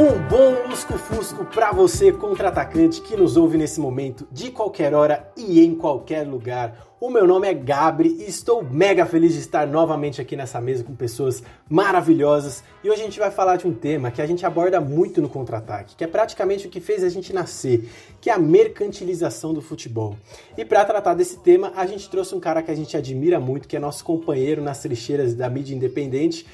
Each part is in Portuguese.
Um bom lusco-fusco para você, contra-atacante, que nos ouve nesse momento, de qualquer hora e em qualquer lugar. O meu nome é Gabri e estou mega feliz de estar novamente aqui nessa mesa com pessoas maravilhosas. E hoje a gente vai falar de um tema que a gente aborda muito no contra-ataque, que é praticamente o que fez a gente nascer, que é a mercantilização do futebol. E para tratar desse tema, a gente trouxe um cara que a gente admira muito, que é nosso companheiro nas trincheiras da mídia independente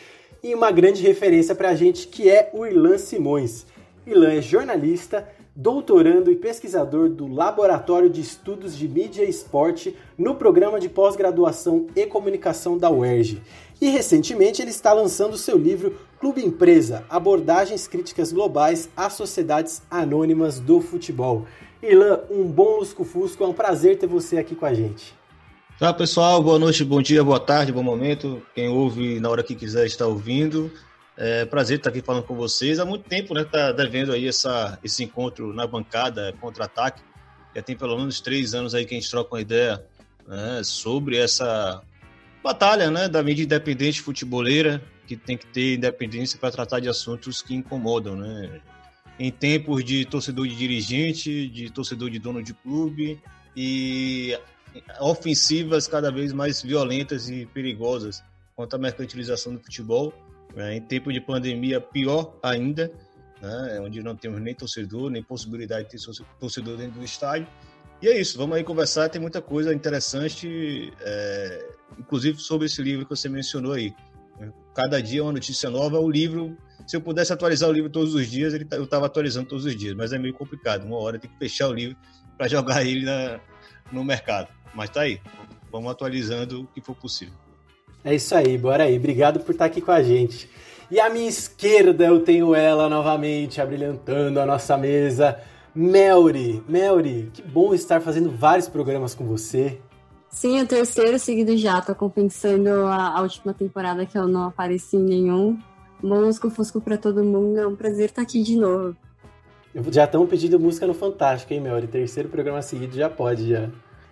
e uma grande referência para a gente que é o Irlan Simões. Irlan é jornalista, doutorando e pesquisador do Laboratório de Estudos de Mídia e Esporte no programa de pós-graduação e comunicação da UERJ. E recentemente ele está lançando seu livro Clube Empresa: Abordagens Críticas Globais às Sociedades Anônimas do Futebol. Irlan, um bom lusco-fusco, é um prazer ter você aqui com a gente. Fala pessoal, boa noite, bom dia, boa tarde, bom momento. Quem ouve na hora que quiser estar ouvindo. É prazer estar aqui falando com vocês. Há muito tempo, né? Tá devendo aí essa, esse encontro na bancada contra-ataque. Já tem pelo menos três anos aí que a gente troca uma ideia né, sobre essa batalha né, da mídia independente futeboleira, que tem que ter independência para tratar de assuntos que incomodam, né? Em tempos de torcedor de dirigente, de torcedor de dono de clube e ofensivas cada vez mais violentas e perigosas contra a mercantilização do futebol. Né? Em tempo de pandemia, pior ainda, né? onde não temos nem torcedor, nem possibilidade de ter torcedor dentro do estádio. E é isso, vamos aí conversar, tem muita coisa interessante, é, inclusive sobre esse livro que você mencionou aí. Cada dia é uma notícia nova, o livro, se eu pudesse atualizar o livro todos os dias, ele, tá, eu estava atualizando todos os dias, mas é meio complicado, uma hora tem que fechar o livro para jogar ele na, no mercado. Mas tá aí. Vamos atualizando o que for possível. É isso aí, bora aí. Obrigado por estar aqui com a gente. E à minha esquerda eu tenho ela novamente, abrilhantando a nossa mesa. Melry, Melry, que bom estar fazendo vários programas com você. Sim, o terceiro seguido já. Tô compensando a, a última temporada que eu não apareci em nenhum. Bom Fusco para todo mundo. É um prazer estar aqui de novo. Já estão pedindo música no Fantástico, hein, Melry? Terceiro programa seguido já pode, já.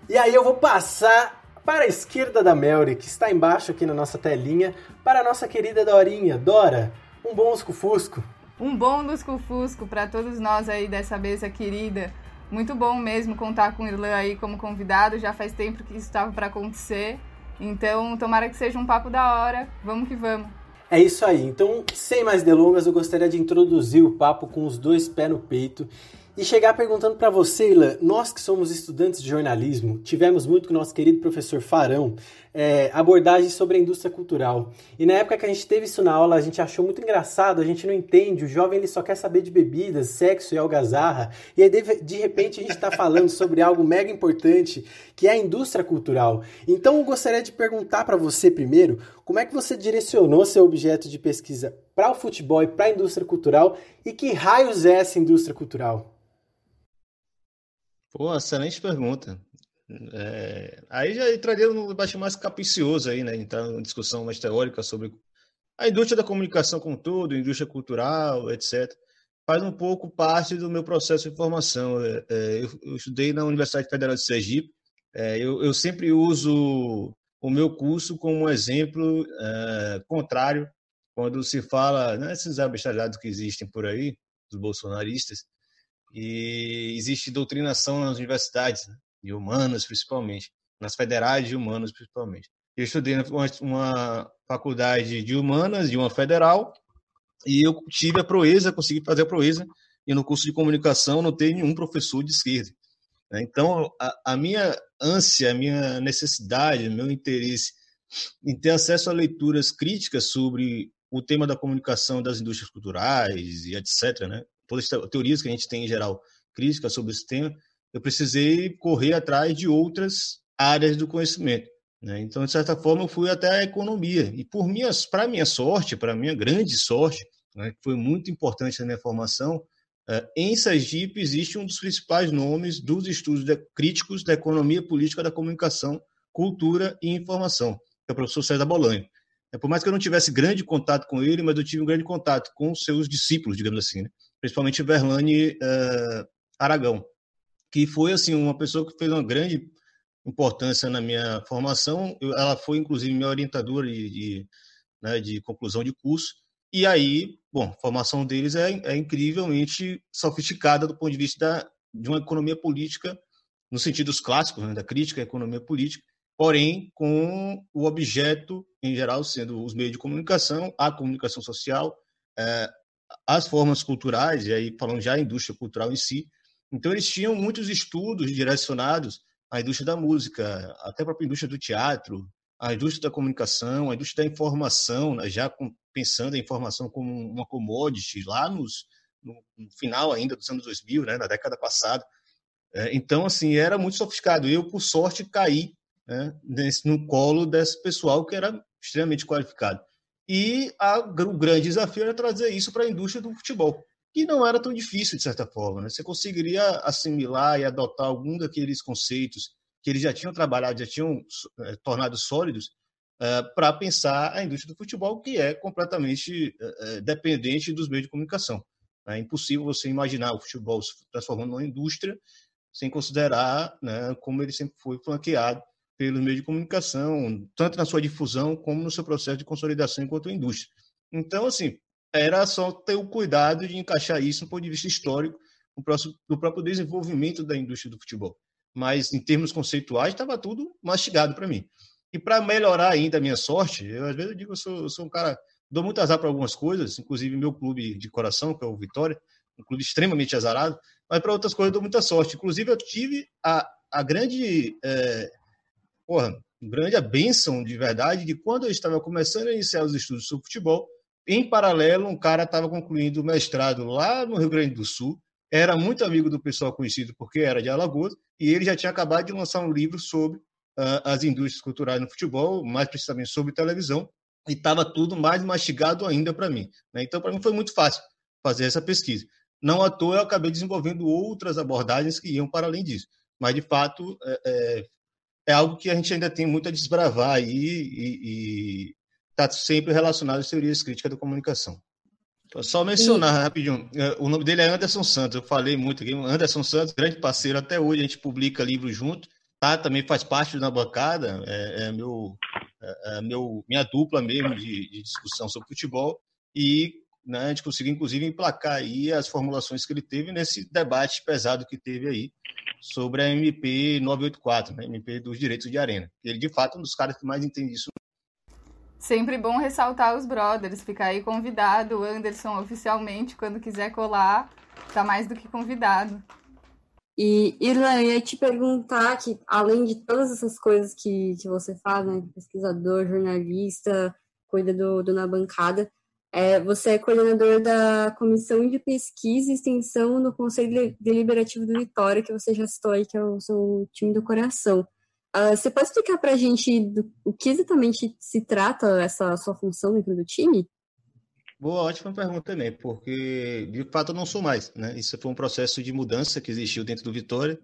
E aí eu vou passar para a esquerda da Melry, que está embaixo aqui na nossa telinha, para a nossa querida Dorinha. Dora, um bom lusco-fusco. Um bom lusco-fusco para todos nós aí dessa mesa querida. Muito bom mesmo contar com o Irlan aí como convidado, já faz tempo que isso estava para acontecer. Então, tomara que seja um papo da hora. Vamos que vamos. É isso aí. Então, sem mais delongas, eu gostaria de introduzir o papo com os dois pés no peito e chegar perguntando para você, Ilan, nós que somos estudantes de jornalismo, tivemos muito com o nosso querido professor Farão é, abordagens sobre a indústria cultural. E na época que a gente teve isso na aula, a gente achou muito engraçado, a gente não entende, o jovem ele só quer saber de bebidas, sexo e algazarra. E aí, de, de repente, a gente está falando sobre algo mega importante, que é a indústria cultural. Então, eu gostaria de perguntar para você primeiro, como é que você direcionou seu objeto de pesquisa para o futebol e para a indústria cultural e que raios é essa indústria cultural? Pô, excelente pergunta. É, aí já entraria no debate mais capicioso aí, né? Entrar numa discussão mais teórica sobre a indústria da comunicação como todo, indústria cultural, etc. Faz um pouco parte do meu processo de formação. É, é, eu, eu, estudei na Universidade Federal de Sergipe. É, eu, eu, sempre uso o meu curso como um exemplo é, contrário quando se fala nesses né, abestalhados que existem por aí, dos bolsonaristas, e existe doutrinação nas universidades, né? de humanas principalmente, nas federais de humanas principalmente. Eu estudei uma, faculdade de humanas, de uma federal, e eu tive a proeza, consegui fazer a proeza, e no curso de comunicação não tem nenhum professor de esquerda. Né? Então, a, a minha ânsia, a minha necessidade, meu interesse em ter acesso a leituras críticas sobre o tema da comunicação das indústrias culturais e etc., né? Todas as teorias que a gente tem em geral críticas sobre esse tema, eu precisei correr atrás de outras áreas do conhecimento. Né? Então, de certa forma, eu fui até a economia. E por minhas, para minha sorte, para minha grande sorte, né, que foi muito importante na minha formação, é, em Sergipe existe um dos principais nomes dos estudos de, críticos da economia política da comunicação, cultura e informação, que é o professor César Bolanho. Por mais que eu não tivesse grande contato com ele, mas eu tive um grande contato com seus discípulos, digamos assim, né? Principalmente Verlane uh, Aragão, que foi assim uma pessoa que fez uma grande importância na minha formação. Eu, ela foi inclusive minha orientadora de, de, né, de, conclusão de curso. E aí, bom, a formação deles é, é incrivelmente sofisticada do ponto de vista da, de uma economia política, no sentido clássicos, né, da crítica à economia política, porém com o objeto, em geral, sendo os meios de comunicação, a comunicação social, é, as formas culturais, e aí falando já a indústria cultural em si. Então, eles tinham muitos estudos direcionados à indústria da música, até a própria indústria do teatro, a indústria da comunicação, a indústria da informação, né, já pensando a informação como uma commodity lá nos, no, final ainda dos anos 2000, né, na década passada. É, então, assim, era muito sofisticado. Eu, por sorte, caí né, nesse, no colo desse pessoal que era extremamente qualificado. E a, o grande desafio era trazer isso para a indústria do futebol, que não era tão difícil, de certa forma. Né? Você conseguiria assimilar e adotar algum daqueles conceitos que eles já tinham trabalhado, já tinham é, tornado sólidos, é, para pensar a indústria do futebol, que é completamente é, dependente dos meios de comunicação. É impossível você imaginar o futebol se transformando numa indústria sem considerar né, como ele sempre foi flanqueado pelos meios de comunicação, tanto na sua difusão como no seu processo de consolidação enquanto indústria. Então, assim, era só ter o cuidado de encaixar isso do ponto de vista histórico do próprio desenvolvimento da indústria do futebol. Mas, em termos conceituais, estava tudo mastigado para mim. E para melhorar ainda a minha sorte, eu às vezes eu digo, eu sou, eu sou um cara, dou muito azar para algumas coisas, inclusive meu clube de coração, que é o Vitória, um clube extremamente azarado, mas para outras coisas eu dou muita sorte. Inclusive, eu tive a, a grande é, porra, grande a benção de verdade de quando eu estava começando a iniciar os estudos sobre futebol, em paralelo, um cara estava concluindo o mestrado lá no Rio Grande do Sul, era muito amigo do pessoal conhecido porque era de Alagoas, e ele já tinha acabado de lançar um livro sobre uh, as indústrias culturais no futebol, mais precisamente sobre televisão, e estava tudo mais mastigado ainda para mim. Né? Então, para mim foi muito fácil fazer essa pesquisa. Não à toa eu acabei desenvolvendo outras abordagens que iam para além disso. Mas, de fato, é, é, é algo que a gente ainda tem muito a desbravar aí e está sempre relacionado às teorias críticas da comunicação. Só mencionar e... rapidinho, é, o nome dele é Anderson Santos, eu falei muito aqui, Anderson Santos, grande parceiro, até hoje a gente publica livros junto, tá? Também faz parte da bancada, é, é meu, é, é meu, minha dupla mesmo de, de, discussão sobre futebol e né, a gente conseguiu inclusive emplacar aí as formulações que ele teve nesse debate pesado que teve aí sobre a MP 984, né, MP dos direitos de arena. Ele, de fato, é um dos caras que mais entende isso. Sempre bom ressaltar os brothers, ficar aí convidado, o Anderson oficialmente, quando quiser colar, tá mais do que convidado. E, Irlan, eu ia te perguntar que, além de todas essas coisas que, que você faz, né, pesquisador, jornalista, cuida do, do Na Bancada, é, você é coordenador da Comissão de Pesquisa e Extensão no Conselho Deliberativo do Vitória, que você já citou aí, que é o seu time do coração. Uh, você pode explicar para a gente do, o que exatamente se trata essa sua função dentro do time? Boa, ótima pergunta também, porque de fato eu não sou mais. Né? Isso foi um processo de mudança que existiu dentro do Vitória.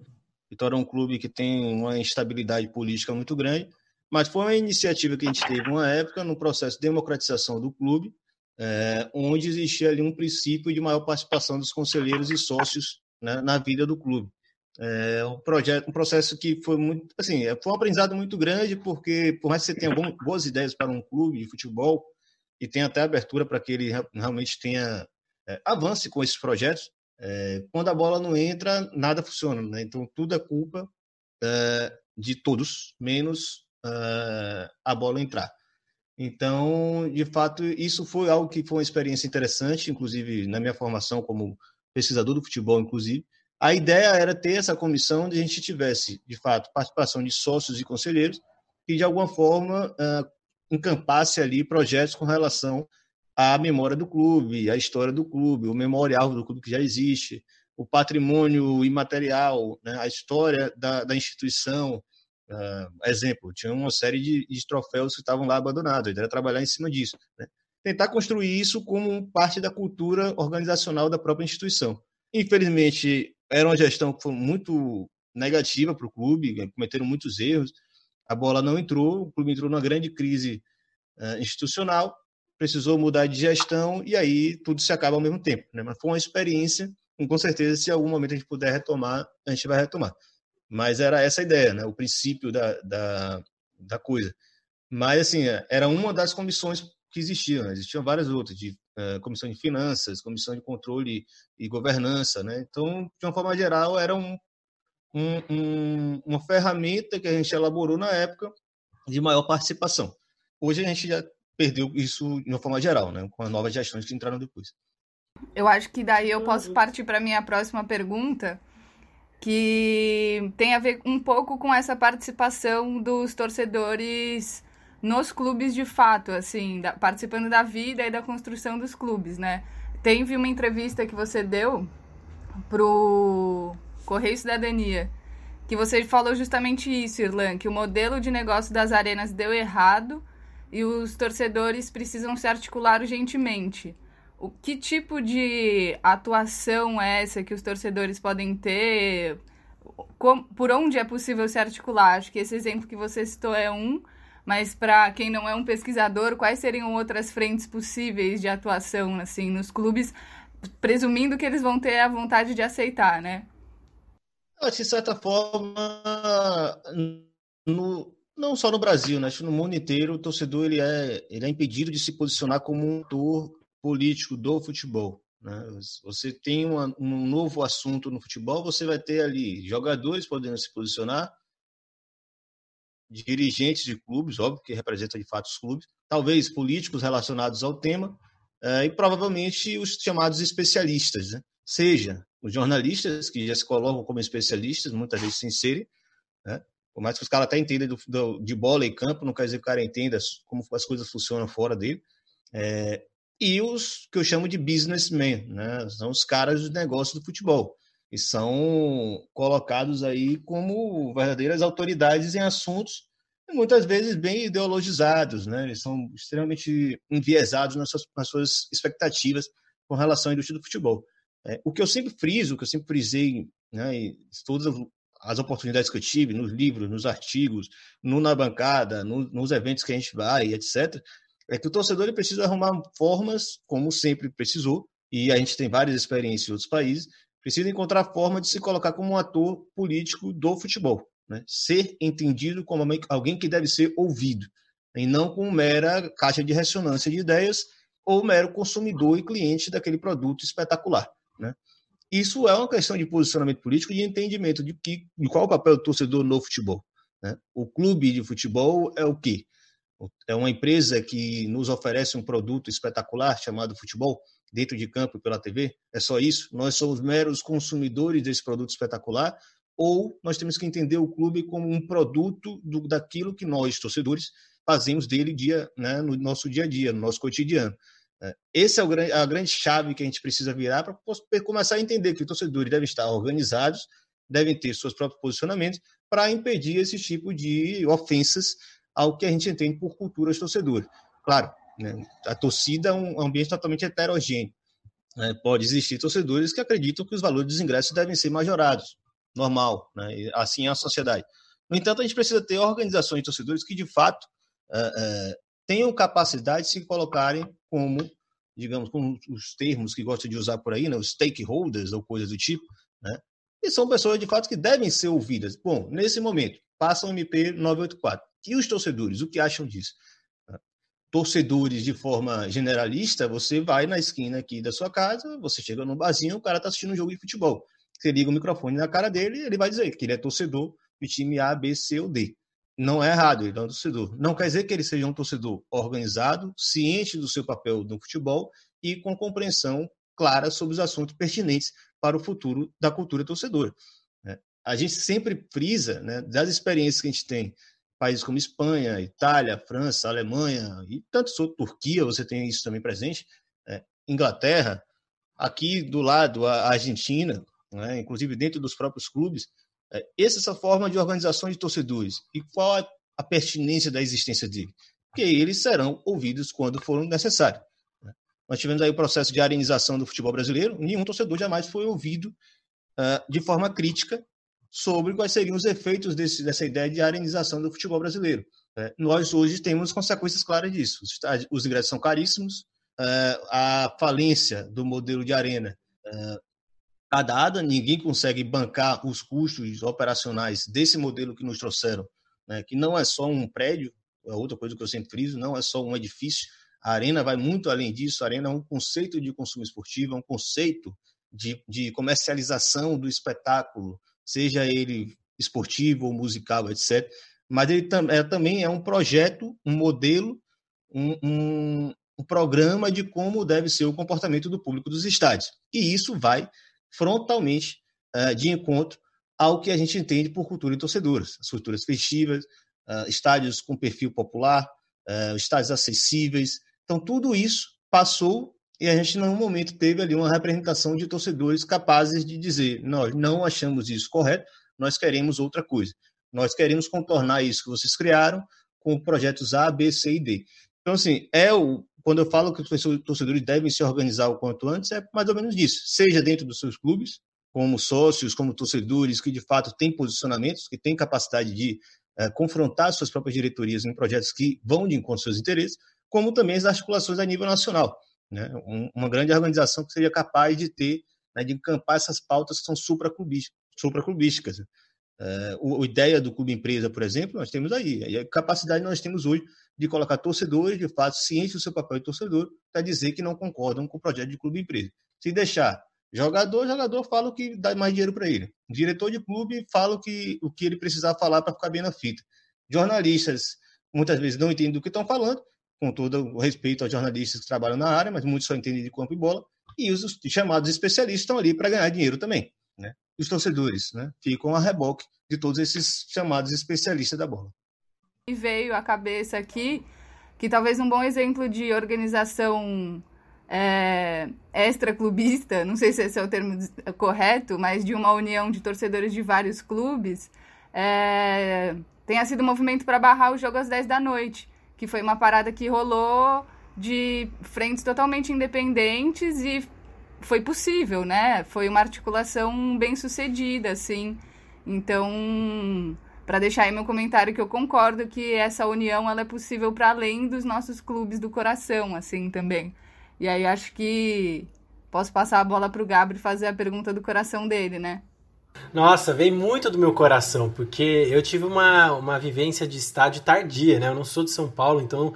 Vitória é um clube que tem uma instabilidade política muito grande, mas foi uma iniciativa que a gente teve uma época no processo de democratização do clube, é, onde existia ali um princípio de maior participação dos conselheiros e sócios né, na vida do clube. É um projeto, um processo que foi muito, assim, é, foi um aprendizado muito grande porque por mais que você tenha boas ideias para um clube de futebol e tenha até abertura para que ele realmente tenha é, avance com esses projetos, é, quando a bola não entra nada funciona, né? Então tudo é culpa é, de todos menos é, a bola entrar. Então, de fato, isso foi algo que foi uma experiência interessante, inclusive na minha formação como pesquisador do futebol, inclusive. A ideia era ter essa comissão onde a gente tivesse, de fato, participação de sócios e conselheiros que, de alguma forma, uh, encampasse ali projetos com relação a memória do clube, a história do clube, o memorial do clube que já existe, o patrimônio imaterial, né, a história da, da instituição. Uh, exemplo, tinha uma série de, de troféus que estavam lá abandonados, ele era trabalhar em cima disso. Né? Tentar construir isso como parte da cultura organizacional da própria instituição. Infelizmente, era uma gestão que foi muito negativa para o clube, cometeram muitos erros, a bola não entrou, o clube entrou numa grande crise uh, institucional, precisou mudar de gestão e aí tudo se acaba ao mesmo tempo. Né? Mas foi uma experiência com certeza, se em algum momento a gente puder retomar, a gente vai retomar. Mas era essa a ideia, né? o princípio da, da, da coisa. Mas, assim, era uma das comissões que existiam, né? existiam várias outras, de uh, comissão de finanças, comissão de controle e governança. Né? Então, de uma forma geral, era um, um, um, uma ferramenta que a gente elaborou na época de maior participação. Hoje a gente já perdeu isso de uma forma geral, né? com as novas gestões que entraram depois. Eu acho que daí eu posso partir para minha próxima pergunta, que tem a ver um pouco com essa participação dos torcedores nos clubes de fato, assim, da, participando da vida e da construção dos clubes, né? Teve uma entrevista que você deu pro Correio Cidadania, que você falou justamente isso, Irlan, que o modelo de negócio das arenas deu errado e os torcedores precisam se articular urgentemente. O que tipo de atuação é essa que os torcedores podem ter? Com, por onde é possível se articular? Acho que esse exemplo que você citou é um, mas para quem não é um pesquisador, quais seriam outras frentes possíveis de atuação assim nos clubes, presumindo que eles vão ter a vontade de aceitar, né? De certa forma, no, não só no Brasil, né? No mundo inteiro o torcedor ele é, ele é impedido de se posicionar como um ator político do futebol. Né? Você tem uma, um novo assunto no futebol, você vai ter ali jogadores podendo se posicionar, dirigentes de clubes, óbvio que representam de fato os clubes, talvez políticos relacionados ao tema, eh, e provavelmente os chamados especialistas, né? seja os jornalistas, que já se colocam como especialistas, muitas vezes sem serem, né? Por mais que os caras até entendam de bola e campo, não quer dizer que o cara entenda como as coisas funcionam fora dele. É, e os que eu chamo de businessmen, né? São os caras dos negócios do futebol. E são colocados aí como verdadeiras autoridades em assuntos muitas vezes bem ideologizados, né? Eles são extremamente enviesados nas suas, nas suas expectativas com relação à indústria do futebol. É, o que eu sempre friso, o que eu sempre frisei, né, em todas as oportunidades que eu tive, nos livros, nos artigos, no, na bancada, no, nos eventos que a gente vai, etc., é que o torcedor precisa arrumar formas, como sempre precisou, e a gente tem várias experiências em outros países, precisa encontrar forma de se colocar como um ator político do futebol, né? ser entendido como alguém que deve ser ouvido, e não como mera caixa de ressonância de ideias ou mero consumidor e cliente daquele produto espetacular. Né? Isso é uma questão de posicionamento político e de entendimento de, que, de qual é o papel do torcedor no futebol. Né? O clube de futebol é o quê? É uma empresa que nos oferece um produto espetacular chamado futebol dentro de campo pela TV? É só isso? Nós somos meros consumidores desse produto espetacular? Ou nós temos que entender o clube como um produto do, daquilo que nós, torcedores, fazemos dele dia, né, no nosso dia a dia, no nosso cotidiano? É, esse é o, a grande chave que a gente precisa virar para começar a entender que os torcedores devem estar organizados, devem ter seus próprios posicionamentos para impedir esse tipo de ofensas ao que a gente entende por cultura torcedora. Claro, né, a torcida é um ambiente totalmente heterogêneo. Né, pode existir torcedores que acreditam que os valores dos ingressos devem ser majorados, normal, né, assim é a sociedade. No entanto, a gente precisa ter organizações de torcedores que, de fato, é, é, tenham capacidade de se colocarem como, digamos, com os termos que gostam de usar por aí, né, os stakeholders ou coisas do tipo, né, e são pessoas de fato que devem ser ouvidas. Bom, nesse momento, passa o MP 984. E os torcedores, o que acham disso? Torcedores de forma generalista, você vai na esquina aqui da sua casa, você chega no barzinho, o cara está assistindo um jogo de futebol. Você liga o microfone na cara dele, ele vai dizer que ele é torcedor do time A, B, C ou D não é errado, ele é um torcedor. Não quer dizer que ele seja um torcedor organizado, ciente do seu papel no futebol e com compreensão clara sobre os assuntos pertinentes para o futuro da cultura torcedora. Né? A gente sempre frisa, né, das experiências que a gente tem países como Espanha, Itália, França, Alemanha e tantos outros, Turquia, você tem isso também presente, é, Inglaterra, aqui do lado a Argentina, né, inclusive dentro dos próprios clubes, é, essa é essa forma de organização de torcedores. E qual é a pertinência da existência dele? Porque eles serão ouvidos quando for necessário. Né. Nós tivemos aí o processo de arenização do futebol brasileiro, nenhum torcedor jamais foi ouvido uh, de forma crítica sobre quais seriam os efeitos desse, dessa ideia de arenização do futebol brasileiro. É, nós hoje temos consequências claras disso. Os, os ingressos são caríssimos, é, a falência do modelo de arena está é, dada, ninguém consegue bancar os custos operacionais desse modelo que nos trouxeram, né, que não é só um prédio, é outra coisa que eu sempre friso, não é só um edifício, a arena vai muito além disso, a arena é um conceito de consumo esportivo, é um conceito de, de comercialização do espetáculo, seja ele esportivo ou musical, etc. Mas ele tam, é, também é um projeto, um modelo, um, um, um programa de como deve ser o comportamento do público dos estádios. E isso vai frontalmente uh, de encontro ao que a gente entende por cultura e torcedoras, as culturas festivas, uh, estádios com perfil popular, uh, estádios acessíveis. Então, tudo isso passou e a gente, num momento, teve ali uma representação de torcedores capazes de dizer: nós não achamos isso correto, nós queremos outra coisa. Nós queremos contornar isso que vocês criaram com projetos A, B, C e D. Então, assim, é o, quando eu falo que os torcedores devem se organizar o quanto antes, é mais ou menos isso. Seja dentro dos seus clubes, como sócios, como torcedores que de fato têm posicionamentos, que têm capacidade de é, confrontar suas próprias diretorias em projetos que vão de encontro aos seus interesses, como também as articulações a nível nacional né? Um, uma grande organização que seria capaz de ter, né, de encampar essas pautas que são supraclubísticas. supraclubísticas. É, a ideia do clube empresa, por exemplo, nós temos aí. E a capacidade nós temos hoje de colocar torcedores, de fato, cientes do seu papel de torcedor, para dizer que não concordam com o projeto de clube empresa. Se deixar jogador, jogador fala o que dá mais dinheiro para ele. Diretor de clube fala o que, o que ele precisar falar para ficar bem na fita. Jornalistas muitas vezes não entendem do que estão falando com todo o respeito aos jornalistas que trabalham na área, mas muitos só entendem de campo e bola, e os chamados especialistas estão ali para ganhar dinheiro também. Né? Os torcedores né, ficam a reboque de todos esses chamados especialistas da bola. E veio à cabeça aqui que talvez um bom exemplo de organização é, extra-clubista, não sei se esse é o termo correto, mas de uma união de torcedores de vários clubes, é, tenha sido um movimento para barrar o jogo às 10 da noite que foi uma parada que rolou de frentes totalmente independentes e foi possível, né? Foi uma articulação bem sucedida, assim. Então, para deixar aí meu comentário que eu concordo que essa união ela é possível para além dos nossos clubes do coração, assim, também. E aí acho que posso passar a bola para o Gabriel fazer a pergunta do coração dele, né? Nossa, vem muito do meu coração, porque eu tive uma, uma vivência de estádio tardia, né? Eu não sou de São Paulo, então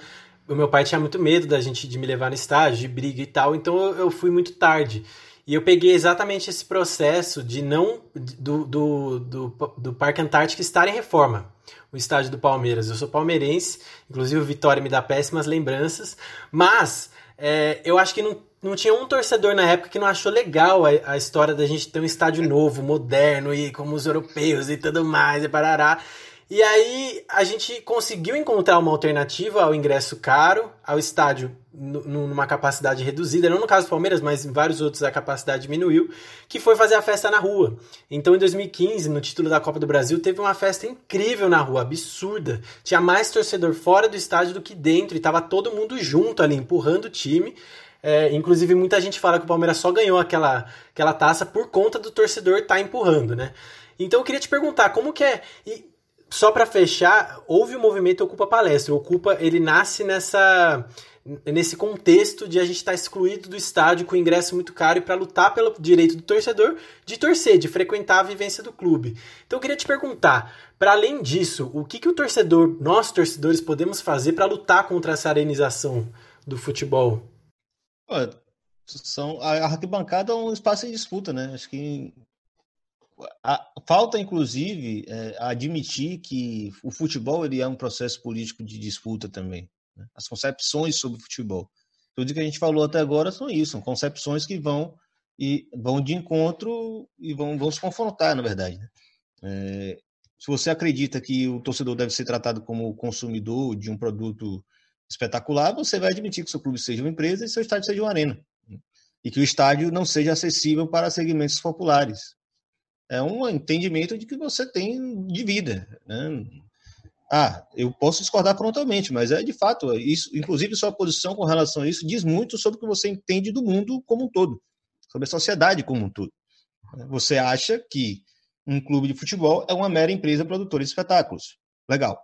o meu pai tinha muito medo da gente de me levar no estádio, de briga e tal, então eu, eu fui muito tarde. E eu peguei exatamente esse processo de não do, do, do, do Parque Antártico estar em reforma, o estádio do Palmeiras. Eu sou palmeirense, inclusive o Vitória me dá péssimas lembranças, mas é, eu acho que não não tinha um torcedor na época que não achou legal a, a, história da gente ter um estádio novo, moderno e como os europeus e tudo mais e parará. E aí a gente conseguiu encontrar uma alternativa ao ingresso caro, ao estádio numa capacidade reduzida, não no caso do Palmeiras, mas em vários outros a capacidade diminuiu, que foi fazer a festa na rua. Então em 2015, no título da Copa do Brasil, teve uma festa incrível na rua, absurda. Tinha mais torcedor fora do estádio do que dentro, e tava todo mundo junto ali, empurrando o time. É, inclusive, muita gente fala que o Palmeiras só ganhou aquela, aquela taça por conta do torcedor estar tá empurrando, né? Então eu queria te perguntar, como que é. E só para fechar, houve o movimento Ocupa Palestra. O Ocupa, ele nasce nessa nesse contexto de a gente estar tá excluído do estádio com ingresso muito caro e para lutar pelo direito do torcedor de torcer, de frequentar a vivência do clube. Então eu queria te perguntar, para além disso, o que, que o torcedor, nós torcedores, podemos fazer para lutar contra essa arenização do futebol? São, a arquibancada é um espaço de disputa, né? Acho que a, falta, inclusive, é, admitir que o futebol ele é um processo político de disputa também. Né? As concepções sobre o futebol. Tudo que a gente falou até agora são isso, são concepções que vão e vão de encontro e vão, vão se confrontar, na verdade. Né? É, se você acredita que o torcedor deve ser tratado como consumidor de um produto espetacular, você vai admitir que seu clube seja uma empresa e seu estádio seja uma arena. E que o estádio não seja acessível para segmentos populares. É um entendimento de que você tem de vida. Né? Ah, eu posso discordar frontalmente, mas é de fato isso. Inclusive, sua posição com relação a isso diz muito sobre o que você entende do mundo como um todo, sobre a sociedade como um todo. Você acha que um clube de futebol é uma mera empresa produtora de espetáculos. Legal.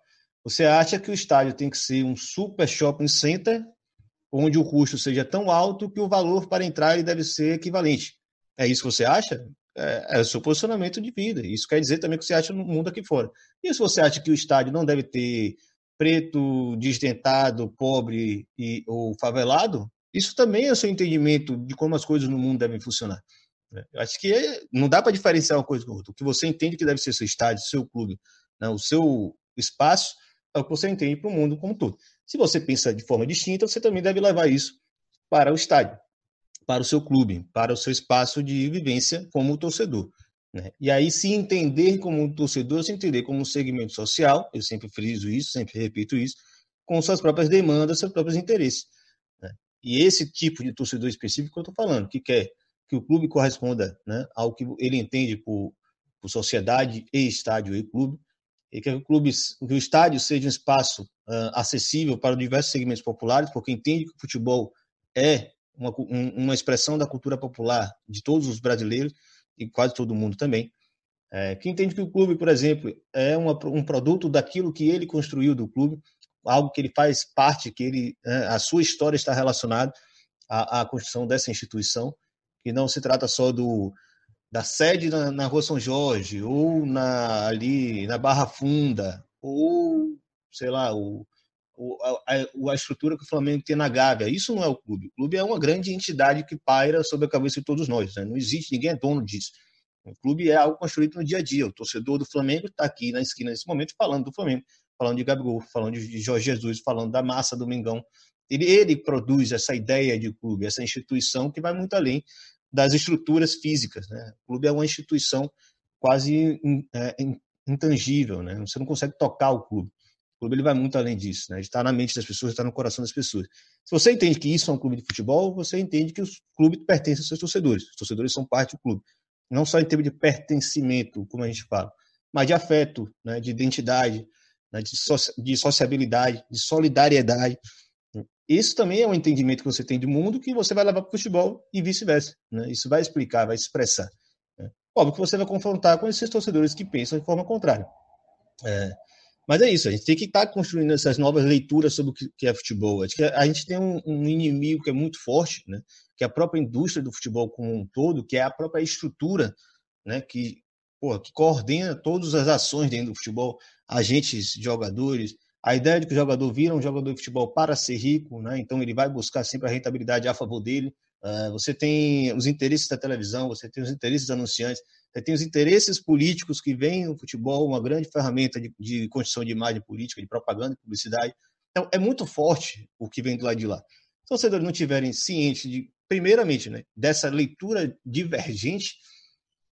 Você acha que o estádio tem que ser um super shopping center, onde o custo seja tão alto que o valor para entrar deve ser equivalente. É isso que você acha? É, é o seu posicionamento de vida. Isso quer dizer também que você acha no mundo aqui fora. E se você acha que o estádio não deve ter preto, desdentado, pobre e, ou favelado, isso também é o seu entendimento de como as coisas no mundo devem funcionar. Né? Eu acho que é, não dá para diferenciar uma coisa com outra. O que você entende que deve ser seu estádio, seu clube, né? o seu espaço, é o que você entende para o mundo como um todo. Se você pensa de forma distinta, você também deve levar isso para o estádio, para o seu clube, para o seu espaço de vivência como torcedor. Né? E aí, se entender como um torcedor, se entender como um segmento social, eu sempre friso isso, sempre repito isso, com suas próprias demandas, seus próprios interesses. Né? E esse tipo de torcedor específico que eu estou falando, que quer que o clube corresponda né, ao que ele entende por, por sociedade e estádio e clube, e que o clube, que o estádio seja um espaço uh, acessível para diversos segmentos populares, porque entende que o futebol é uma, uma expressão da cultura popular de todos os brasileiros e quase todo mundo também. É, que entende que o clube, por exemplo, é uma, um produto daquilo que ele construiu do clube, algo que ele faz parte, que ele, né, a sua história está relacionada à, à construção dessa instituição que não se trata só do da sede na, na Rua São Jorge ou na ali na Barra Funda ou sei lá o, o a, a, estrutura que o Flamengo tem na Gávea. Isso não é o clube. O clube é uma grande entidade que paira sobre a cabeça de todos nós. Né? Não existe ninguém é dono disso. O clube é algo construído no dia a dia. O torcedor do Flamengo está aqui na esquina nesse momento falando do Flamengo, falando de Gabigol, falando de Jorge Jesus, falando da massa do Mengão. Ele, ele produz essa ideia de clube, essa instituição que vai muito além das estruturas físicas. Né? O clube é uma instituição quase é, intangível, né? você não consegue tocar o clube. O clube ele vai muito além disso, né? está na mente das pessoas, está no coração das pessoas. Se você entende que isso é um clube de futebol, você entende que o clube pertence aos seus torcedores. Os torcedores são parte do clube. Não só em termos de pertencimento, como a gente fala, mas de afeto, né? de identidade, né? de, de sociabilidade, de solidariedade. Isso também é um entendimento que você tem de mundo que você vai levar para o futebol e vice-versa. Né? Isso vai explicar, vai expressar. Né? Óbvio que você vai confrontar com esses torcedores que pensam de forma contrária. É, mas é isso, a gente tem que estar tá construindo essas novas leituras sobre o que é futebol. Acho que a gente tem um, um inimigo que é muito forte, né? que é a própria indústria do futebol como um todo, que é a própria estrutura né? que, porra, que coordena todas as ações dentro do futebol, agentes, jogadores, a ideia de que o jogador vira um jogador de futebol para ser rico, né? então ele vai buscar sempre a rentabilidade a favor dele. Uh, você tem os interesses da televisão, você tem os interesses anunciantes, você tem os interesses políticos que vêm no futebol, uma grande ferramenta de, de construção de imagem política, de propaganda e publicidade. Então, é muito forte o que vem do lado de lá. Se os torcedores não tiverem ciente de, primeiramente, né, dessa leitura divergente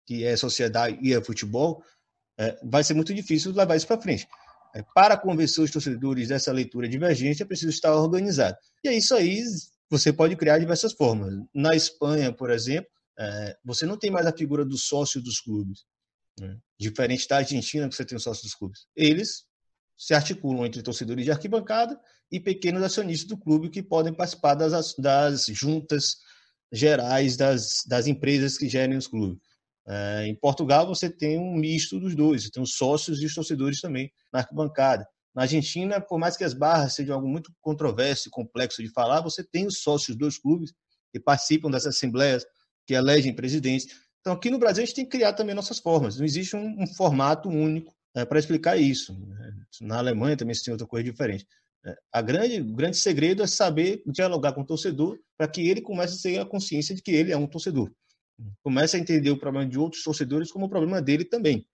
que é a sociedade e é futebol, é, vai ser muito difícil levar isso para frente. É, para convencer os torcedores dessa leitura divergente, é preciso estar organizado. E é isso aí você pode criar diversas formas. Na Espanha, por exemplo, é, você não tem mais a figura do sócio dos clubes. Né? Diferente da Argentina, que você tem o sócio dos clubes. Eles se articulam entre torcedores de arquibancada e pequenos acionistas do clube que podem participar das, das juntas gerais das, das empresas que gerem os clubes. É, em Portugal, você tem um misto dos dois, você tem os sócios e os torcedores também na arquibancada. Na Argentina, por mais que as barras sejam algo muito controverso e complexo de falar, você tem os sócios dos clubes que participam dessas assembleias, que elegem presidentes. Então, aqui no Brasil, a gente tem que criar também nossas formas. Não existe um, um formato único é, para explicar isso. Né? Na Alemanha também se tem outra coisa diferente. É, a grande, o grande segredo é saber dialogar com o torcedor para que ele comece a ter a consciência de que ele é um torcedor começa a entender o problema de outros torcedores como o problema dele também,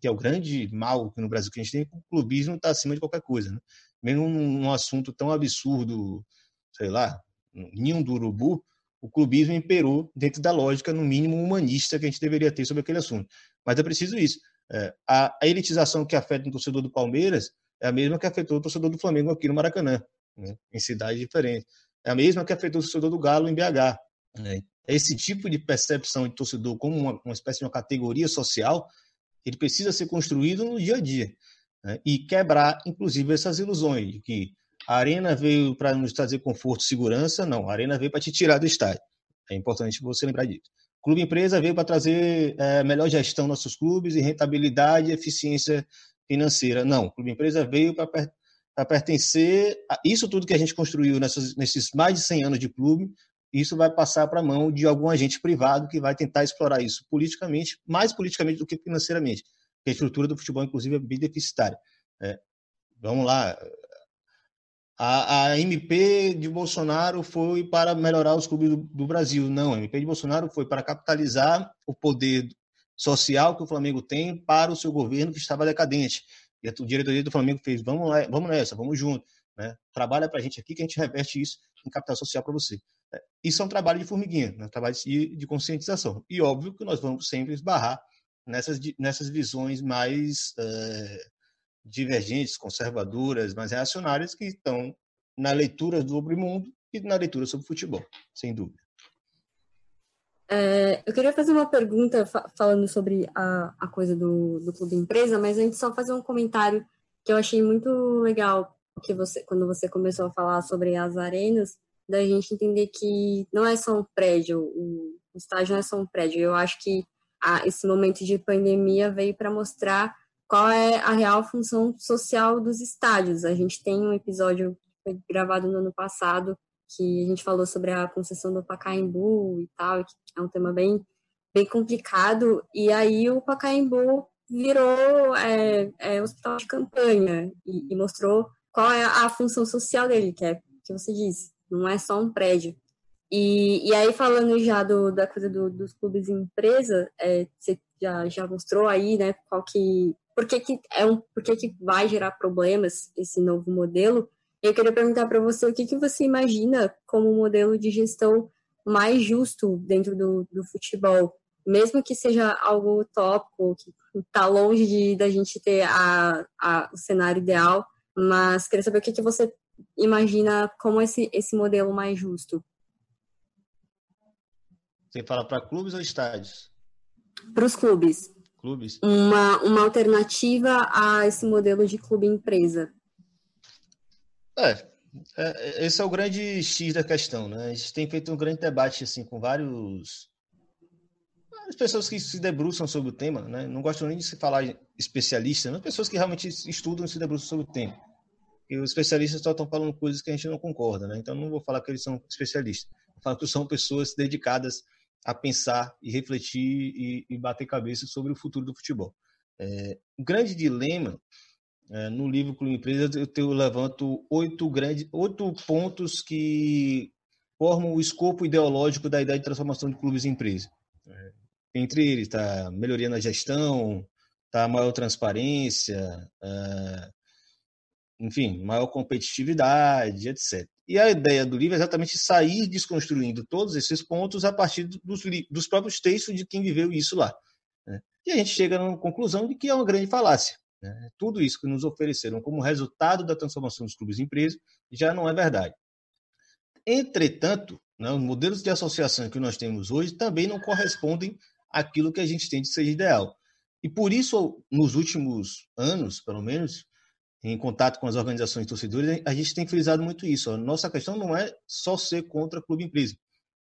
que é o grande mal no Brasil que a gente tem, o clubismo está acima de qualquer coisa. Né? Mesmo num assunto tão absurdo, sei lá, ninho do urubu, o clubismo imperou dentro da lógica, no mínimo, humanista que a gente deveria ter sobre aquele assunto. Mas é preciso isso. É, a, a, elitização que afeta o torcedor do Palmeiras é a mesma que afetou o torcedor do Flamengo aqui no Maracanã, né? em cidades diferentes. É a mesma que afetou o torcedor do Galo em BH. Né? Esse tipo de percepção de torcedor como uma, uma espécie de uma categoria social, ele precisa ser construído no dia a dia. Né? E quebrar, inclusive, essas ilusões de que a arena veio para nos trazer conforto segurança. Não, a arena veio para te tirar do estádio. É importante você lembrar disso. Clube Empresa veio para trazer é, melhor gestão nos nossos clubes e rentabilidade e eficiência financeira. Não, Clube Empresa veio para pertencer a isso tudo que a gente construiu nessas, nesses mais de 100 anos de clube. Isso vai passar para a mão de algum agente privado que vai tentar explorar isso politicamente, mais politicamente do que financeiramente. Porque a estrutura do futebol, inclusive, é bem deficitária. É, vamos lá, a, a, MP de Bolsonaro foi para melhorar os clubes do, do, Brasil. Não, a MP de Bolsonaro foi para capitalizar o poder social que o Flamengo tem para o seu governo que estava decadente. E a diretoria do Flamengo fez, vamos, lá, vamos nessa, vamos junto. Né? Trabalha para a gente aqui que a gente reverte isso em capital social para você. Isso é um trabalho de formiguinha, né? um trabalho de, de conscientização. E óbvio que nós vamos sempre esbarrar nessas, nessas visões mais é, divergentes, conservadoras, mas reacionárias que estão na leitura sobre o mundo e na leitura sobre futebol, sem dúvida. É, eu queria fazer uma pergunta falando sobre a, a coisa do, do clube empresa, mas antes só fazer um comentário que eu achei muito legal que você, quando você começou a falar sobre as arenas, da gente entender que não é só um prédio, o, o estádio não é só um prédio. Eu acho que esse momento de pandemia veio para mostrar qual é a real função social dos estádios. A gente tem um episódio que foi gravado no ano passado que a gente falou sobre a concessão do Pacaembu e tal, que é um tema bem, bem complicado, e aí o Pacaembu virou é, é, hospital de campanha e, e, mostrou qual é a função social dele, que é que você disse, não é só um prédio. E, e aí, falando já do, da coisa do, dos clubes e empresa, é, você já, já mostrou aí, né, qual que por que, que é um, por que, que vai gerar problemas esse novo modelo. Eu queria perguntar para você o que, que você imagina como modelo de gestão mais justo dentro do, do futebol, mesmo que seja algo utópico, que está longe de da gente ter a, a, o cenário ideal, mas queria saber o que, que você imagina como esse, esse modelo mais justo. Você fala para clubes ou estádios? Para os clubes clubes? Uma, uma alternativa a esse modelo de clube-empresa. É, é, esse é o grande X da questão, né? A gente tem feito um grande debate assim com vários as pessoas que se debruçam sobre o tema, né? Não gosto nem de se falar especialista, mas pessoas que realmente estudam e se debruçam sobre o tema. Os especialistas só estão falando coisas que a gente não concorda, né? Então não vou falar que eles são especialistas. Vou falar que são pessoas dedicadas a pensar e refletir e, e bater cabeça sobre o futuro do futebol. É, o grande dilema é, no livro Clube Empresa eu, eu levanto oito grandes oito pontos que formam o escopo ideológico da ideia de transformação de clubes em empresa. É, entre eles está melhoria na gestão, tá maior transparência, é, enfim, maior competitividade, etc. E a ideia do livro é exatamente sair desconstruindo todos esses pontos a partir dos, dos próprios textos de quem viveu isso lá. Né? E a gente chega na conclusão de que é uma grande falácia. Né? Tudo isso que nos ofereceram como resultado da transformação dos clubes em empresas já não é verdade. Entretanto, né, os modelos de associação que nós temos hoje também não correspondem àquilo que a gente tem de ser ideal. E por isso, nos últimos anos, pelo menos, em contato com as organizações de torcedores, a gente tem frisado muito isso. Nossa questão não é só ser contra clube empresa,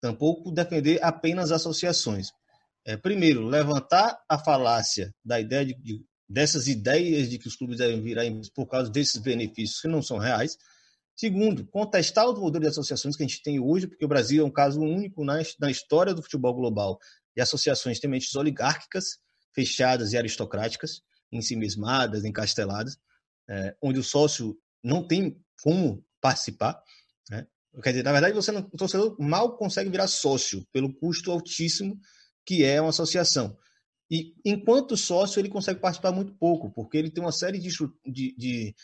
tampouco defender apenas associações. É, primeiro, levantar a falácia da ideia de, de, dessas ideias de que os clubes devem virar por causa desses benefícios que não são reais. Segundo, contestar o modelo de associações que a gente tem hoje, porque o Brasil é um caso único na, na história do futebol global de associações extremamente oligárquicas, fechadas e aristocráticas, em si mesmadas, encasteladas é, onde o sócio não tem como participar. Né? Quer dizer, na verdade, você não, o torcedor mal consegue virar sócio pelo custo altíssimo que é uma associação. E enquanto sócio, ele consegue participar muito pouco, porque ele tem uma série de, de, de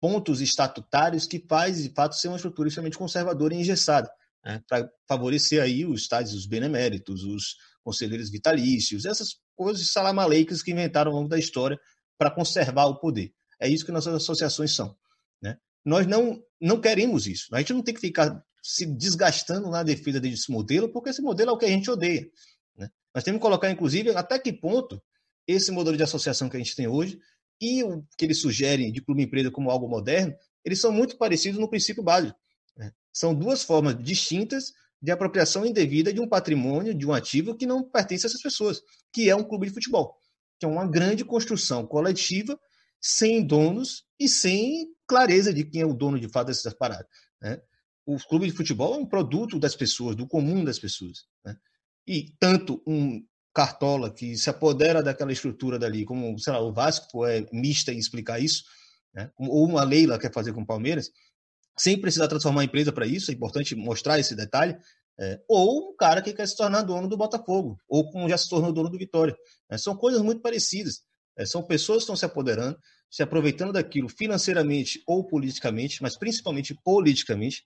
pontos estatutários que faz, de fato, ser uma estrutura extremamente conservadora e engessada, né? para favorecer aí os estádios, os beneméritos, os conselheiros vitalícios, essas coisas salamaleikas que inventaram ao longo da história para conservar o poder. É isso que nossas associações são. Né? Nós não, não queremos isso. A gente não tem que ficar se desgastando na defesa desse modelo, porque esse modelo é o que a gente odeia. Né? Nós temos que colocar, inclusive, até que ponto esse modelo de associação que a gente tem hoje e o que eles sugerem de clube-empresa como algo moderno, eles são muito parecidos no princípio básico. Né? São duas formas distintas de apropriação indevida de um patrimônio, de um ativo que não pertence a essas pessoas, que é um clube de futebol, que é uma grande construção coletiva, sem donos e sem clareza de quem é o dono de fato dessas paradas. Né? O clube de futebol é um produto das pessoas, do comum das pessoas. Né? E tanto um cartola que se apodera daquela estrutura dali, como sei lá, o Vasco é mista em explicar isso, né? ou uma Leila quer fazer com o Palmeiras, sem precisar transformar a empresa para isso, é importante mostrar esse detalhe, é, ou um cara que quer se tornar dono do Botafogo, ou como já se tornou dono do Vitória. É, são coisas muito parecidas. É, são pessoas que estão se apoderando, se aproveitando daquilo financeiramente ou politicamente, mas principalmente politicamente,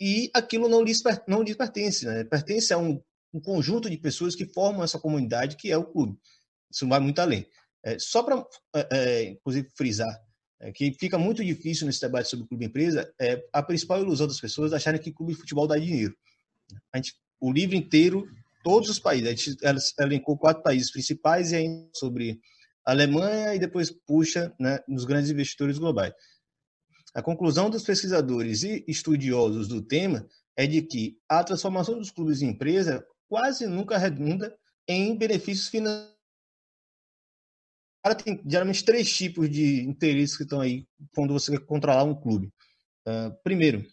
e aquilo não lhes, não lhes pertence. Né? Pertence a um, um, conjunto de pessoas que formam essa comunidade que é o clube. Isso vai muito além. É, só para, é, é, inclusive, frisar, é, que fica muito difícil nesse debate sobre clube empresa, é a principal ilusão das pessoas acharem que clube de futebol dá dinheiro. A gente, o livro inteiro, todos os países, a gente elencou quatro países principais e ainda sobre Alemanha e depois puxa né, nos grandes investidores globais. A conclusão dos pesquisadores e estudiosos do tema é de que a transformação dos clubes em empresa quase nunca redunda em benefícios financeiros tem geralmente três tipos de interesses que estão aí quando você quer controlar um clube. Uh, primeiro,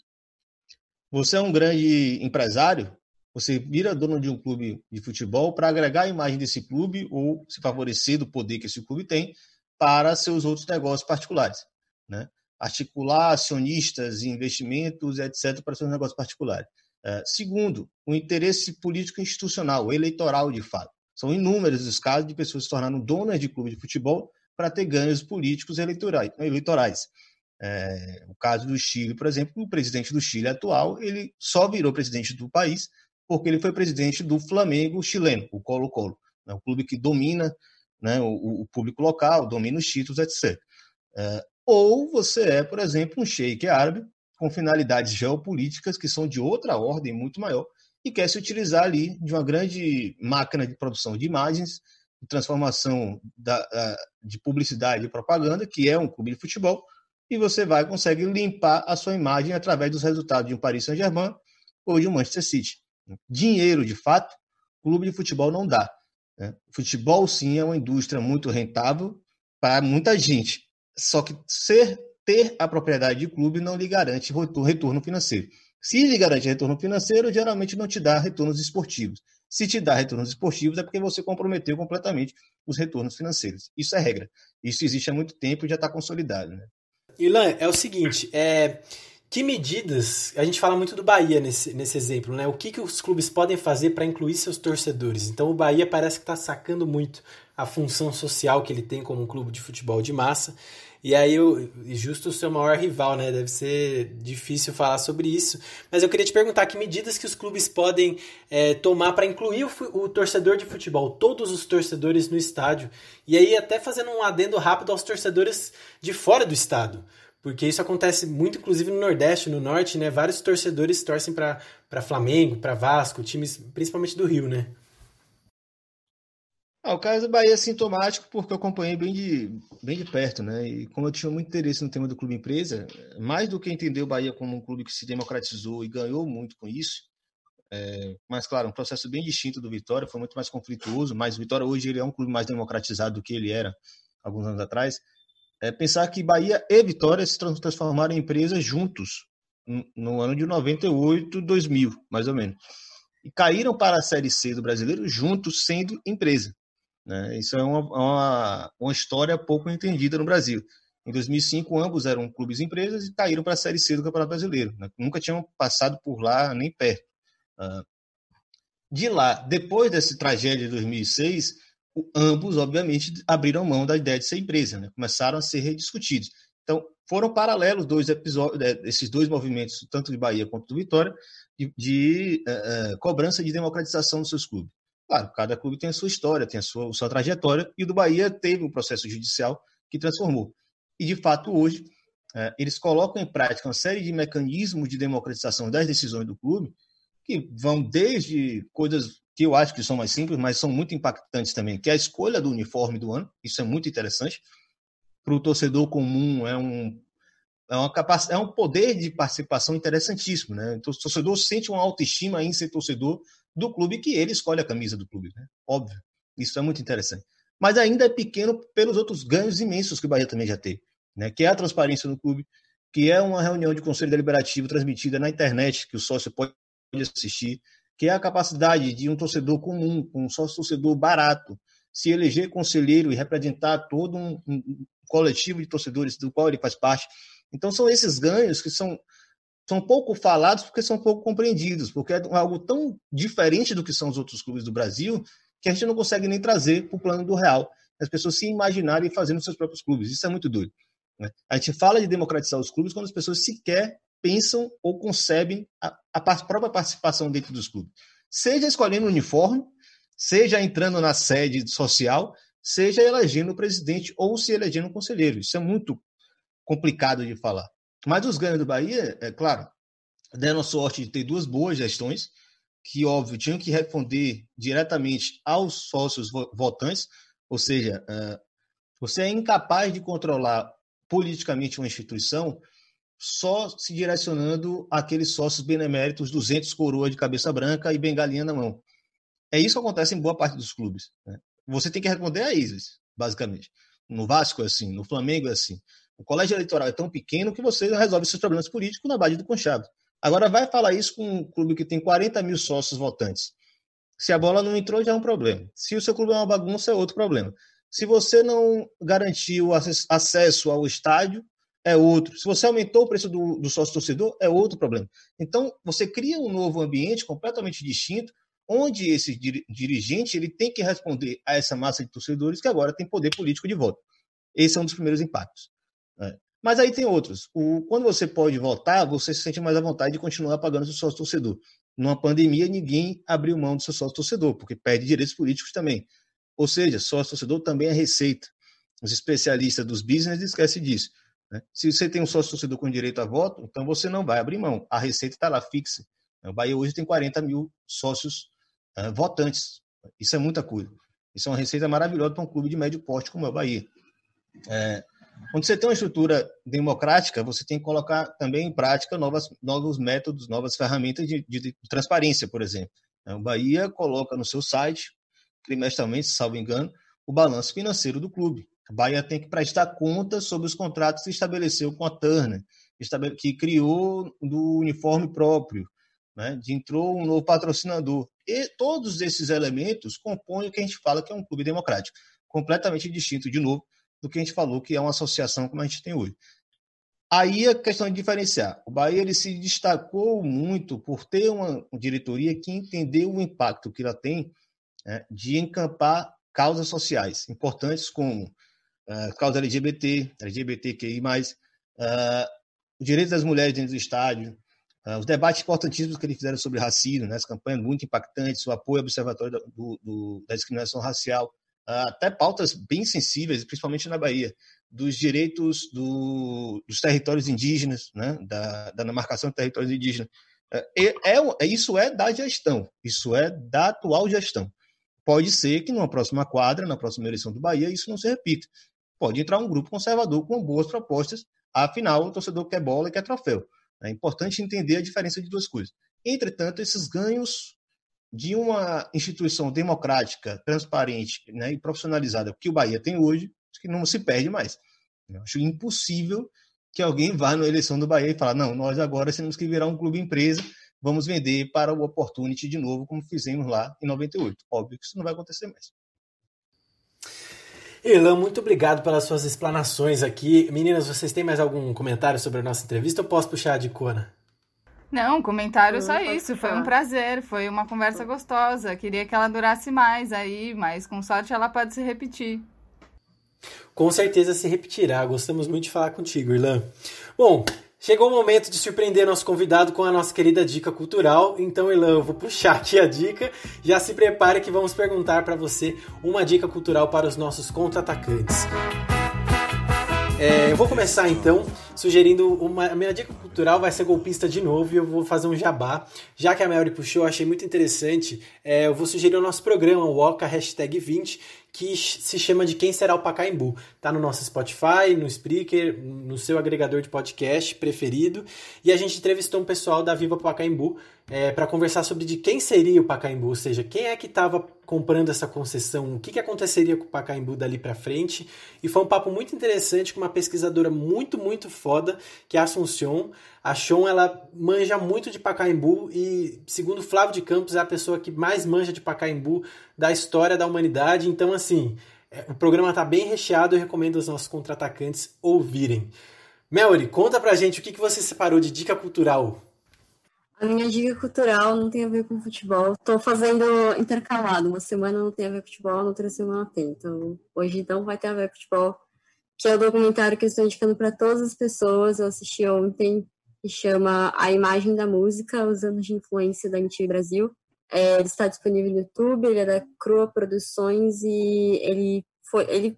você é um grande empresário, você vira dono de um clube de futebol para agregar a imagem desse clube ou se favorecer do poder que esse clube tem para seus outros negócios particulares. Né? Articular acionistas, investimentos, etc., para seus negócios particulares. Uh, segundo, o interesse político institucional, eleitoral de fato. São inúmeros os casos de pessoas se tornando donas de clube de futebol para ter ganhos políticos eleitorais. É, o caso do Chile, por exemplo, o presidente do Chile atual, ele só virou presidente do país porque ele foi presidente do Flamengo chileno, o Colo-Colo, né, o clube que domina né, o, o, público local, domina os títulos, etc. É, ou você é, por exemplo, um sheik árabe com finalidades geopolíticas que são de outra ordem muito maior, e quer se utilizar ali de uma grande máquina de produção de imagens, de transformação da, de publicidade e propaganda, que é um clube de futebol, e você vai consegue limpar a sua imagem através dos resultados de um Paris Saint-Germain ou de um Manchester City. Dinheiro, de fato, clube de futebol não dá. Né? Futebol, sim, é uma indústria muito rentável para muita gente. Só que ser ter a propriedade de clube não lhe garante retorno financeiro. Se lhe garante retorno financeiro, geralmente não te dá retornos esportivos. Se te dá retornos esportivos, é porque você comprometeu completamente os retornos financeiros. Isso é regra. Isso existe há muito tempo e já está consolidado. Né? Ilan, é o seguinte, é, que medidas, a gente fala muito do Bahia nesse, nesse exemplo, né? O que, que os clubes podem fazer para incluir seus torcedores? Então o Bahia parece que está sacando muito a função social que ele tem como um clube de futebol de massa e aí, o, justo o seu maior rival, né? Deve ser difícil falar sobre isso. Mas eu queria te perguntar que medidas que os clubes podem é, tomar para incluir o, o, torcedor de futebol, todos os torcedores no estádio. E aí, até fazendo um adendo rápido aos torcedores de fora do estado. Porque isso acontece muito, inclusive, no Nordeste, no Norte, né? Vários torcedores torcem para Flamengo, para Vasco, times principalmente do Rio, né? Ah, o caso do Bahia é sintomático porque eu acompanhei bem de, bem de perto, né? E como eu tinha muito interesse no tema do clube empresa, mais do que entender o Bahia como um clube que se democratizou e ganhou muito com isso, é, mas claro, um processo bem distinto do Vitória, foi muito mais conflituoso, mas o Vitória hoje ele é um clube mais democratizado do que ele era alguns anos atrás. É pensar que Bahia e Vitória se transformaram em empresas juntos no ano de 98, 2000, mais ou menos. E caíram para a Série C do brasileiro juntos, sendo empresa. Né? Isso é uma, uma, uma, história pouco entendida no Brasil. Em 2005, ambos eram clubes empresas e caíram para a Série C do Campeonato Brasileiro. Né? Nunca tinham passado por lá nem perto. Uh, de lá, depois dessa tragédia de 2006, ambos, obviamente, abriram mão da ideia de ser empresa, né? começaram a ser rediscutidos. Então, foram paralelos dois episódios, é, esses dois movimentos, tanto de Bahia quanto do Vitória, de, de uh, uh, cobrança de democratização dos seus clubes. Claro, cada clube tem a sua história, tem a sua, a sua trajetória, e o do Bahia teve um processo judicial que transformou. E, de fato, hoje, é, eles colocam em prática uma série de mecanismos de democratização das decisões do clube, que vão desde coisas que eu acho que são mais simples, mas são muito impactantes também, que é a escolha do uniforme do ano, isso é muito interessante. Para o torcedor comum, é um, é, uma capac... é um poder de participação interessantíssimo. Né? Então, o torcedor sente uma autoestima em ser torcedor do clube que ele escolhe a camisa do clube. Né? Óbvio, isso é muito interessante. Mas ainda é pequeno pelos outros ganhos imensos que o Bahia também já teve, né? que é a transparência no clube, que é uma reunião de conselho deliberativo transmitida na internet, que o sócio pode assistir, que é a capacidade de um torcedor comum, um sócio torcedor barato, se eleger conselheiro e representar todo um, um coletivo de torcedores do qual ele faz parte. Então, são esses ganhos que são, são pouco falados porque são pouco compreendidos, porque é algo tão diferente do que são os outros clubes do Brasil que a gente não consegue nem trazer para o plano do real. As pessoas se imaginarem fazendo seus próprios clubes. Isso é muito doido. Né? A gente fala de democratizar os clubes quando as pessoas sequer pensam ou concebem a, a própria participação dentro dos clubes. Seja escolhendo o uniforme, seja entrando na sede social, seja elegendo o presidente ou se elegendo o conselheiro. Isso é muito complicado de falar. Mas os ganhos do Bahia, é claro, deram sorte de ter duas boas gestões, que, óbvio, tinham que responder diretamente aos sócios votantes, ou seja, é, você é incapaz de controlar politicamente uma instituição só se direcionando àqueles sócios beneméritos, 200 coroas de cabeça branca e bengalinha na mão. É isso que acontece em boa parte dos clubes. Né? Você tem que responder a ISIS, basicamente. No Vasco é assim, no Flamengo é assim. O colégio eleitoral é tão pequeno que você resolve seus problemas políticos na base do conchavo. Agora vai falar isso com um clube que tem 40 mil sócios votantes. Se a bola não entrou, já é um problema. Se o seu clube é uma bagunça, é outro problema. Se você não garantiu acesso ao estádio, é outro. Se você aumentou o preço do, do sócio torcedor, é outro problema. Então, você cria um novo ambiente completamente distinto, onde esse dirigente ele tem que responder a essa massa de torcedores que agora tem poder político de voto. Esse é um dos primeiros impactos. Né? Mas aí tem outros. O, quando você pode votar, você se sente mais à vontade de continuar pagando seu sócio torcedor. Numa pandemia, ninguém abriu mão do seu sócio torcedor, porque perde direitos políticos também. Ou seja, sócio torcedor também é receita. Os especialistas dos business esquecem disso. Né? Se você tem um sócio torcedor com direito a voto, então você não vai abrir mão. A receita está lá fixa. O Bahia hoje tem 40 mil sócios uh, votantes. Isso é muita coisa. Isso é uma receita maravilhosa para um clube de médio porte como é o Bahia. É, quando você tem uma estrutura democrática, você tem que colocar também em prática novas, novos métodos, novas ferramentas de, de, de transparência, por exemplo. O Bahia coloca no seu site, trimestralmente, se salvo engano, o balanço financeiro do clube. A Bahia tem que prestar conta sobre os contratos que estabeleceu com a Turner, que criou do uniforme próprio, né? de entrou um novo patrocinador. E todos esses elementos compõem o que a gente fala que é um clube democrático, completamente distinto, de novo, do que a gente falou que é uma associação como a gente tem hoje. Aí a questão de diferenciar. O Bahia ele se destacou muito por ter uma diretoria que entendeu o impacto que ela tem né, de encampar causas sociais importantes como uh, causa LGBT, LGBTQI+, uh, o direito das mulheres dentro do estádio, uh, os debates importantíssimos que eles fizeram sobre racismo, né, essa campanha muito impactante, o apoio ao Observatório do, do, da Discriminação Racial, até pautas bem sensíveis, principalmente na Bahia, dos direitos do, dos territórios indígenas, né, da, da marcação de territórios indígenas. É, é, isso é da gestão, isso é da atual gestão. Pode ser que numa próxima quadra, na próxima eleição do Bahia, isso não se repita. Pode entrar um grupo conservador com boas propostas, afinal, o torcedor quer bola e quer troféu. É importante entender a diferença de duas coisas. Entretanto, esses ganhos de uma instituição democrática, transparente né, e profissionalizada que o Bahia tem hoje, que não se perde mais. Eu acho impossível que alguém vá na eleição do Bahia e fale, não, nós agora temos que virar um clube empresa vamos vender para o Opportunity de novo, como fizemos lá em 98. Óbvio que isso não vai acontecer mais. Elan, muito obrigado pelas suas explanações aqui. Meninas, vocês têm mais algum comentário sobre a nossa entrevista ou posso puxar de Cona? Não, comentário só isso. Foi um prazer, foi uma conversa gostosa. Queria que ela durasse mais aí, mas com sorte ela pode se repetir. Com certeza se repetirá. Gostamos muito de falar contigo, Irlan. Bom, Chegou o momento de surpreender nosso convidado com a nossa querida dica cultural. Então, Ilan, eu vou puxar aqui a dica. Já se prepare que vamos perguntar para você uma dica cultural para os nossos contra-atacantes. É, eu vou começar então sugerindo uma. A minha dica cultural vai ser golpista de novo e eu vou fazer um jabá. Já que a Mary puxou, eu achei muito interessante. É, eu vou sugerir o nosso programa, o Oca Hashtag 20, que se chama de Quem Será o Pacaembu. Tá no nosso Spotify, no Spreaker, no seu agregador de podcast preferido. E a gente entrevistou um pessoal da Viva Pacaembu é, para conversar sobre de quem seria o Pacaembu, ou seja, quem é que estava comprando essa concessão, o que, que aconteceria com o Pacaembu dali para frente. E foi um papo muito interessante com uma pesquisadora muito, muito foda, que é a Assunção. A Sean, ela manja muito de Pacaembu e, segundo Flávio de Campos, é a pessoa que mais manja de Pacaembu da história da humanidade. Então, assim, é, o programa está bem recheado, eu recomendo os nossos contra-atacantes ouvirem. Melody, conta pra gente o que, que você separou de dica cultural a minha dica cultural não tem a ver com futebol. Estou fazendo intercalado. Uma semana não tem a ver com futebol, na outra semana tem. Então, hoje então vai ter a ver com futebol, que é o documentário que eu estou indicando para todas as pessoas. Eu assisti ontem, que chama A Imagem da Música, os anos de influência da MTV Brasil. É, ele está disponível no YouTube, ele é da Crua Produções e ele foi, ele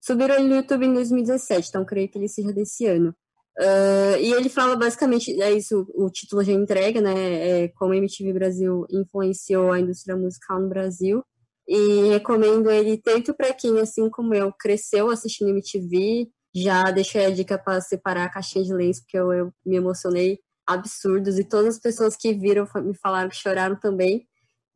subiu ele no YouTube em 2017, então creio que ele seja desse ano. Uh, e ele fala basicamente, é isso, o título já entrega, né? É como a MTV Brasil influenciou a indústria musical no Brasil. E recomendo ele tanto para quem, assim como eu, cresceu assistindo MTV. Já deixei a dica para separar a caixinha de lenço, porque eu, eu me emocionei absurdos. E todas as pessoas que viram me falaram que choraram também.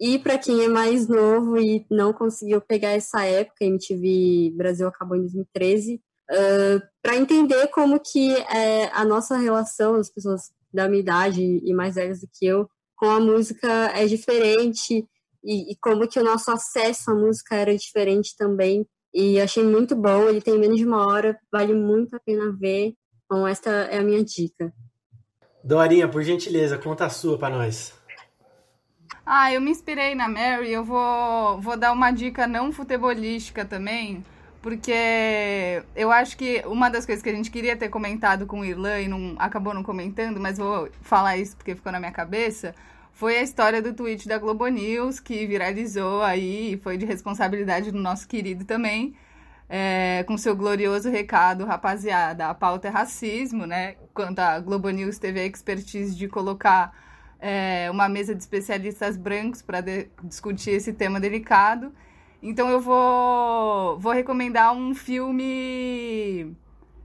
E para quem é mais novo e não conseguiu pegar essa época, MTV Brasil acabou em 2013, uh, para entender como que é, a nossa relação, as pessoas da minha idade e mais velhas do que eu, com a música é diferente e, e, como que o nosso acesso à música era diferente também. E achei muito bom, ele tem menos de uma hora, vale muito a pena ver. Então, esta é a minha dica. Dorinha, por gentileza, conta a sua para nós. Ah, eu me inspirei na Mary, eu vou, vou dar uma dica não futebolística também, porque eu acho que uma das coisas que a gente queria ter comentado com o Irlan e não, acabou não comentando, mas vou falar isso porque ficou na minha cabeça, foi a história do tweet da Globo News, que viralizou aí, foi de responsabilidade do nosso querido também, é, com seu glorioso recado, rapaziada, a pauta é racismo, né? Quando a Globo News teve a expertise de colocar é, uma mesa de especialistas brancos para discutir esse tema delicado. Então eu vou, vou recomendar um filme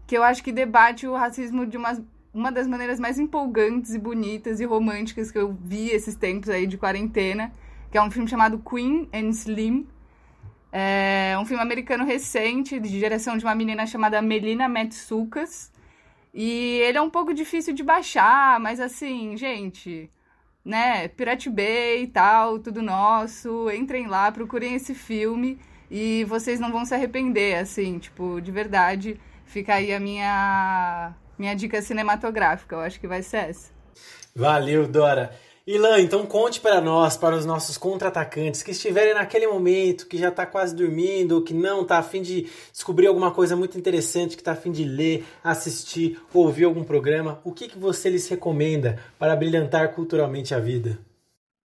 que eu acho que debate o racismo de uma, uma das maneiras mais empolgantes e bonitas e românticas que eu vi esses tempos aí de quarentena, que é um filme chamado Queen and Slim. É um filme americano recente, de direção de uma menina chamada Melina Metsukas. E ele é um pouco difícil de baixar, mas assim, gente, né, Pirate Bay e tal, tudo nosso. Entrem lá, procurem esse filme e vocês não vão se arrepender, assim, tipo, de verdade. Fica aí a minha minha dica cinematográfica, eu acho que vai ser essa. Valeu, Dora. Ilan, então conte para nós, para os nossos contra-atacantes que estiverem naquele momento, que já está quase dormindo, que não está afim de descobrir alguma coisa muito interessante, que está afim de ler, assistir, ouvir algum programa, o que, que você lhes recomenda para brilhantar culturalmente a vida?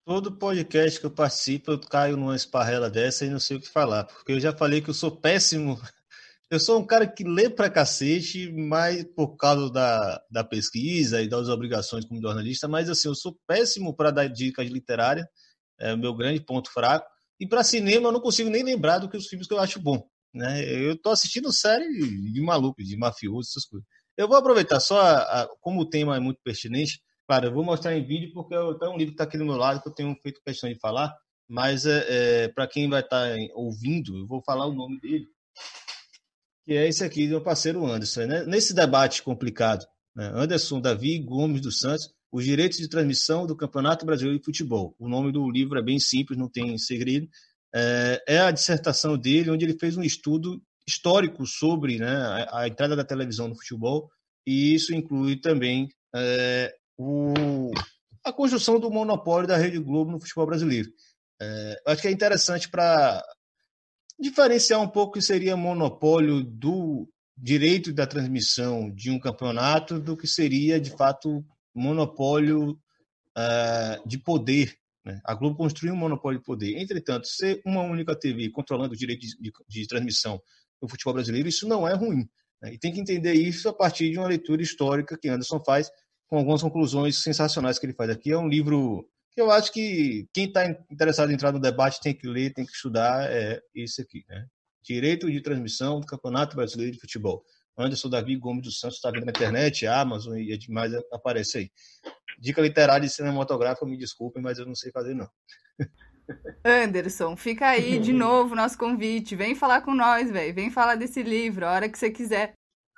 Todo podcast que eu participo, eu caio numa esparrela dessa e não sei o que falar, porque eu já falei que eu sou péssimo eu sou um cara que lê pra cacete, mas por causa da, da pesquisa e das obrigações como jornalista, mas assim, eu sou péssimo para dar dicas literárias, é o meu grande ponto fraco. E para cinema eu não consigo nem lembrar do que os filmes que eu acho bom. Né? Eu tô assistindo série de maluco, de mafioso, essas coisas. Eu vou aproveitar só, a, a, como o tema é muito pertinente, claro, eu vou mostrar em vídeo porque eu, tem um livro que está aqui do meu lado que eu tenho feito questão de falar, mas é, é para quem vai estar tá ouvindo, eu vou falar o nome dele, que é esse aqui do meu parceiro Anderson. Né? Nesse debate complicado, né? Anderson Davi Gomes dos Santos, os direitos de transmissão do Campeonato Brasileiro de Futebol. O nome do livro é bem simples, não tem segredo. É, é a dissertação dele, onde ele fez um estudo histórico sobre né, a, entrada da televisão no futebol, e isso inclui também é, o, a construção do monopólio da Rede Globo no futebol brasileiro. É, acho que é interessante para diferenciar um pouco que seria monopólio do, direito da transmissão de um campeonato do que seria, de fato, monopólio uh, de poder. Né? A Globo construiu um monopólio de poder. Entretanto, ser uma única TV controlando o direito de, de, de transmissão do futebol brasileiro, isso não é ruim. Né? E tem que entender isso a partir de uma leitura histórica que Anderson faz, com algumas conclusões sensacionais que ele faz aqui. É um livro que eu acho que quem está interessado em entrar no debate tem que ler, tem que estudar, é esse aqui. Né? Direito de transmissão do Campeonato Brasileiro de Futebol. Anderson Davi Gomes dos Santos está vendo na internet, Amazon e demais aparece aí. Dica literária e cinematográfica, me desculpem, mas eu não sei fazer não. Anderson, fica aí de novo nosso convite. Vem falar com nós, velho. Vem falar desse livro, a hora que você quiser.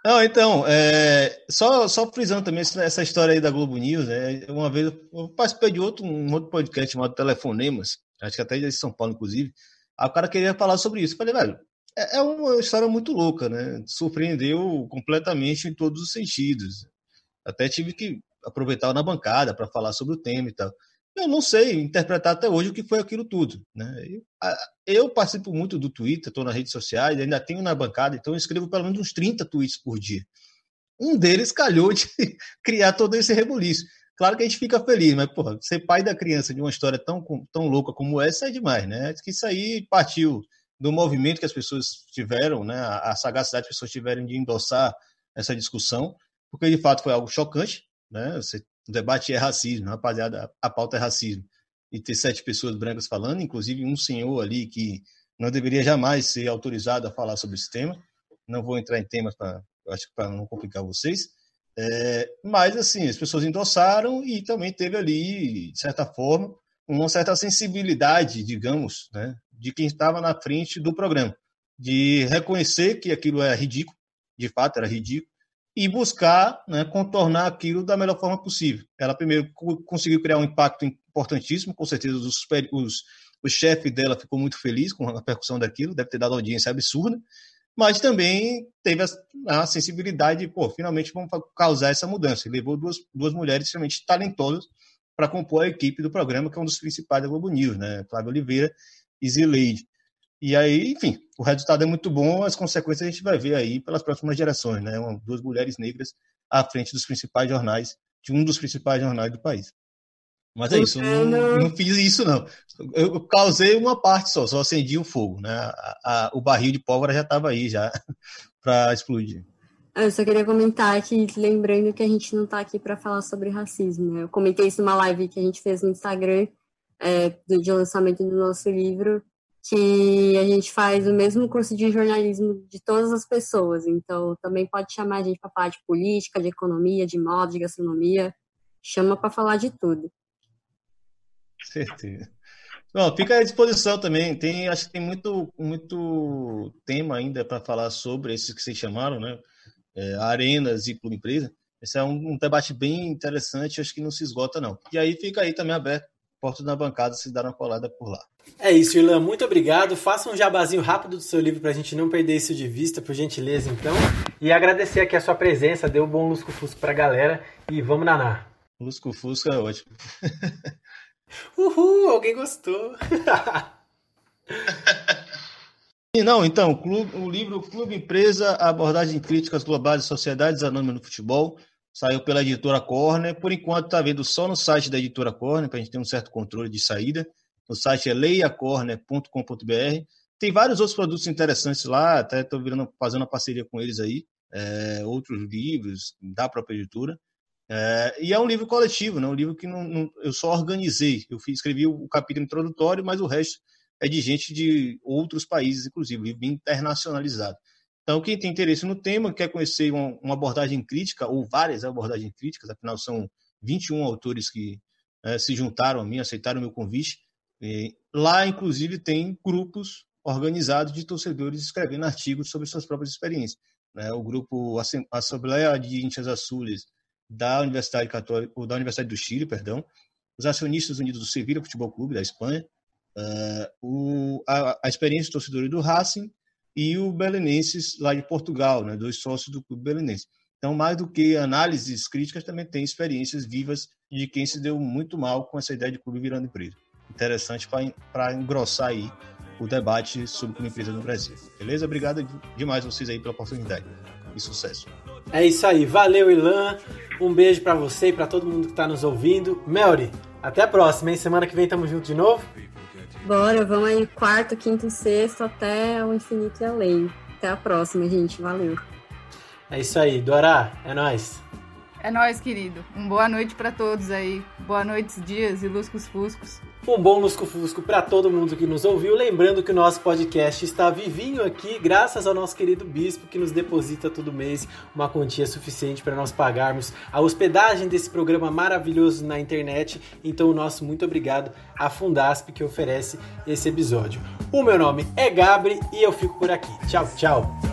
Não, então, é, só, só frisando também essa história aí da Globo News, né? Uma vez eu participei de outro, um outro podcast chamado Telefonemas, acho que até de São Paulo, inclusive. O cara queria falar sobre isso. Eu falei, velho, é, é uma história muito louca, né? Surpreendeu completamente em todos os sentidos. Até tive que aproveitar na bancada para falar sobre o tema e tal eu não sei interpretar até hoje o que foi aquilo tudo. Né? Eu, participo muito do Twitter, estou nas redes sociais, ainda tenho na bancada, então eu escrevo pelo menos uns 30 tweets por dia. Um deles calhou de criar todo esse rebuliço. Claro que a gente fica feliz, mas, porra, ser pai da criança de uma história tão, tão louca como essa é demais, né? Acho que isso aí partiu do movimento que as pessoas tiveram, né? A sagacidade que as pessoas tiveram de endossar essa discussão, porque de fato foi algo chocante, né? Você o debate é racismo, rapaziada, a pauta é racismo. E ter sete pessoas brancas falando, inclusive um senhor ali que não deveria jamais ser autorizado a falar sobre esse tema. Não vou entrar em temas para acho para não complicar vocês. É, mas assim, as pessoas endossaram e também teve ali, de certa forma, uma certa sensibilidade, digamos, né, de quem estava na frente do programa, de reconhecer que aquilo é ridículo, de fato era ridículo, e buscar né, contornar aquilo da melhor forma possível. Ela primeiro conseguiu criar um impacto importantíssimo, com certeza os, os, o chefe dela ficou muito feliz com a repercussão daquilo, deve ter dado audiência absurda, mas também teve a, a sensibilidade de, pô, finalmente vamos causar essa mudança. E levou duas, duas mulheres extremamente talentosas para compor a equipe do programa, que é um dos principais da Globo News, né? Flávia Oliveira e Zileide. E aí, enfim, o resultado é muito bom, as consequências a gente vai ver aí pelas próximas gerações, né? Uma, duas mulheres negras à frente dos principais jornais, de um dos principais jornais do país. Mas é isso, não, não fiz isso não. Eu causei uma parte só, só acendi o fogo, né? A, a, o barril de pólvora já estava aí já para explodir. Eu só queria comentar que, lembrando que a gente não está aqui para falar sobre racismo. Né? Eu comentei isso numa live que a gente fez no Instagram é, do, de lançamento do nosso livro, que a gente faz o mesmo curso de jornalismo de todas as pessoas. Então, também pode chamar a gente para falar de política, de economia, de moda, de gastronomia. Chama para falar de tudo. Certeza. Não, fica à disposição também. Tem, acho que tem muito, muito tema ainda para falar sobre esses que vocês chamaram, né? É, arenas e clube empresa. Esse é um, um, debate bem interessante, acho que não se esgota, não. E aí fica aí também aberto portas na bancada se dar uma colada por lá. É isso, Irlan. Muito obrigado. Faça um jabazinho rápido do seu livro para a gente não perder isso de vista, por gentileza, então. E agradecer aqui a sua presença. Deu um bom lusco-fusco para a galera. E vamos naná. Lusco-fusco é ótimo. Uhul, alguém gostou. E não, então, o, livro Clube Empresa, abordagem críticas globais de sociedades anônimas no futebol, Saiu pela editora Corner. Por enquanto está vendo só no site da editora Corner, para a gente ter um certo controle de saída. O site é leiacorner.com.br. Tem vários outros produtos interessantes lá, até estou fazendo uma parceria com eles aí. É, outros livros da própria editora. É, e é um livro coletivo, né? um livro que não, não, eu só organizei. Eu fiz, escrevi o capítulo introdutório, mas o resto é de gente de outros países, inclusive, livro internacionalizado. Então, quem tem interesse no tema, quer conhecer uma, abordagem crítica, ou várias abordagens críticas, afinal são 21 autores que é, se juntaram a mim, aceitaram o meu convite. E lá, inclusive, tem grupos organizados de torcedores escrevendo artigos sobre suas próprias experiências. Né? O grupo Assembleia de Índias Azules da Universidade Católica, ou da Universidade do Chile, perdão, os Acionistas Unidos do Sevilla Futebol Clube da Espanha, uh, o, a, a experiência de torcedores do Racing e o Belenenses lá de Portugal, né, dois sócios do clube belenense. Então, mais do que análises críticas, também tem experiências vivas de quem se deu muito mal com essa ideia de clube virando empresa. Interessante para engrossar aí o debate sobre clube empresa no Brasil. Beleza? Obrigado demais vocês aí pela oportunidade. e sucesso. É isso aí. Valeu, Ilan. Um beijo para você e para todo mundo que tá nos ouvindo. Melry, até a próxima, hein? Semana que vem tamo junto de novo. Bora, vamos aí quarto, quinto e sexto até o infinito e além. Até a próxima, gente. Valeu. É isso aí. Dora, é nóis. É nóis, querido. Um boa noite para todos aí. Boa noite, dias e luscos fuscos. Um bom lusco-fusco para todo mundo que nos ouviu. Lembrando que o nosso podcast está vivinho aqui, graças ao nosso querido bispo que nos deposita todo mês uma quantia suficiente para nós pagarmos a hospedagem desse programa maravilhoso na internet. Então, o nosso muito obrigado à Fundasp que oferece esse episódio. O meu nome é Gabri e eu fico por aqui. Tchau, tchau.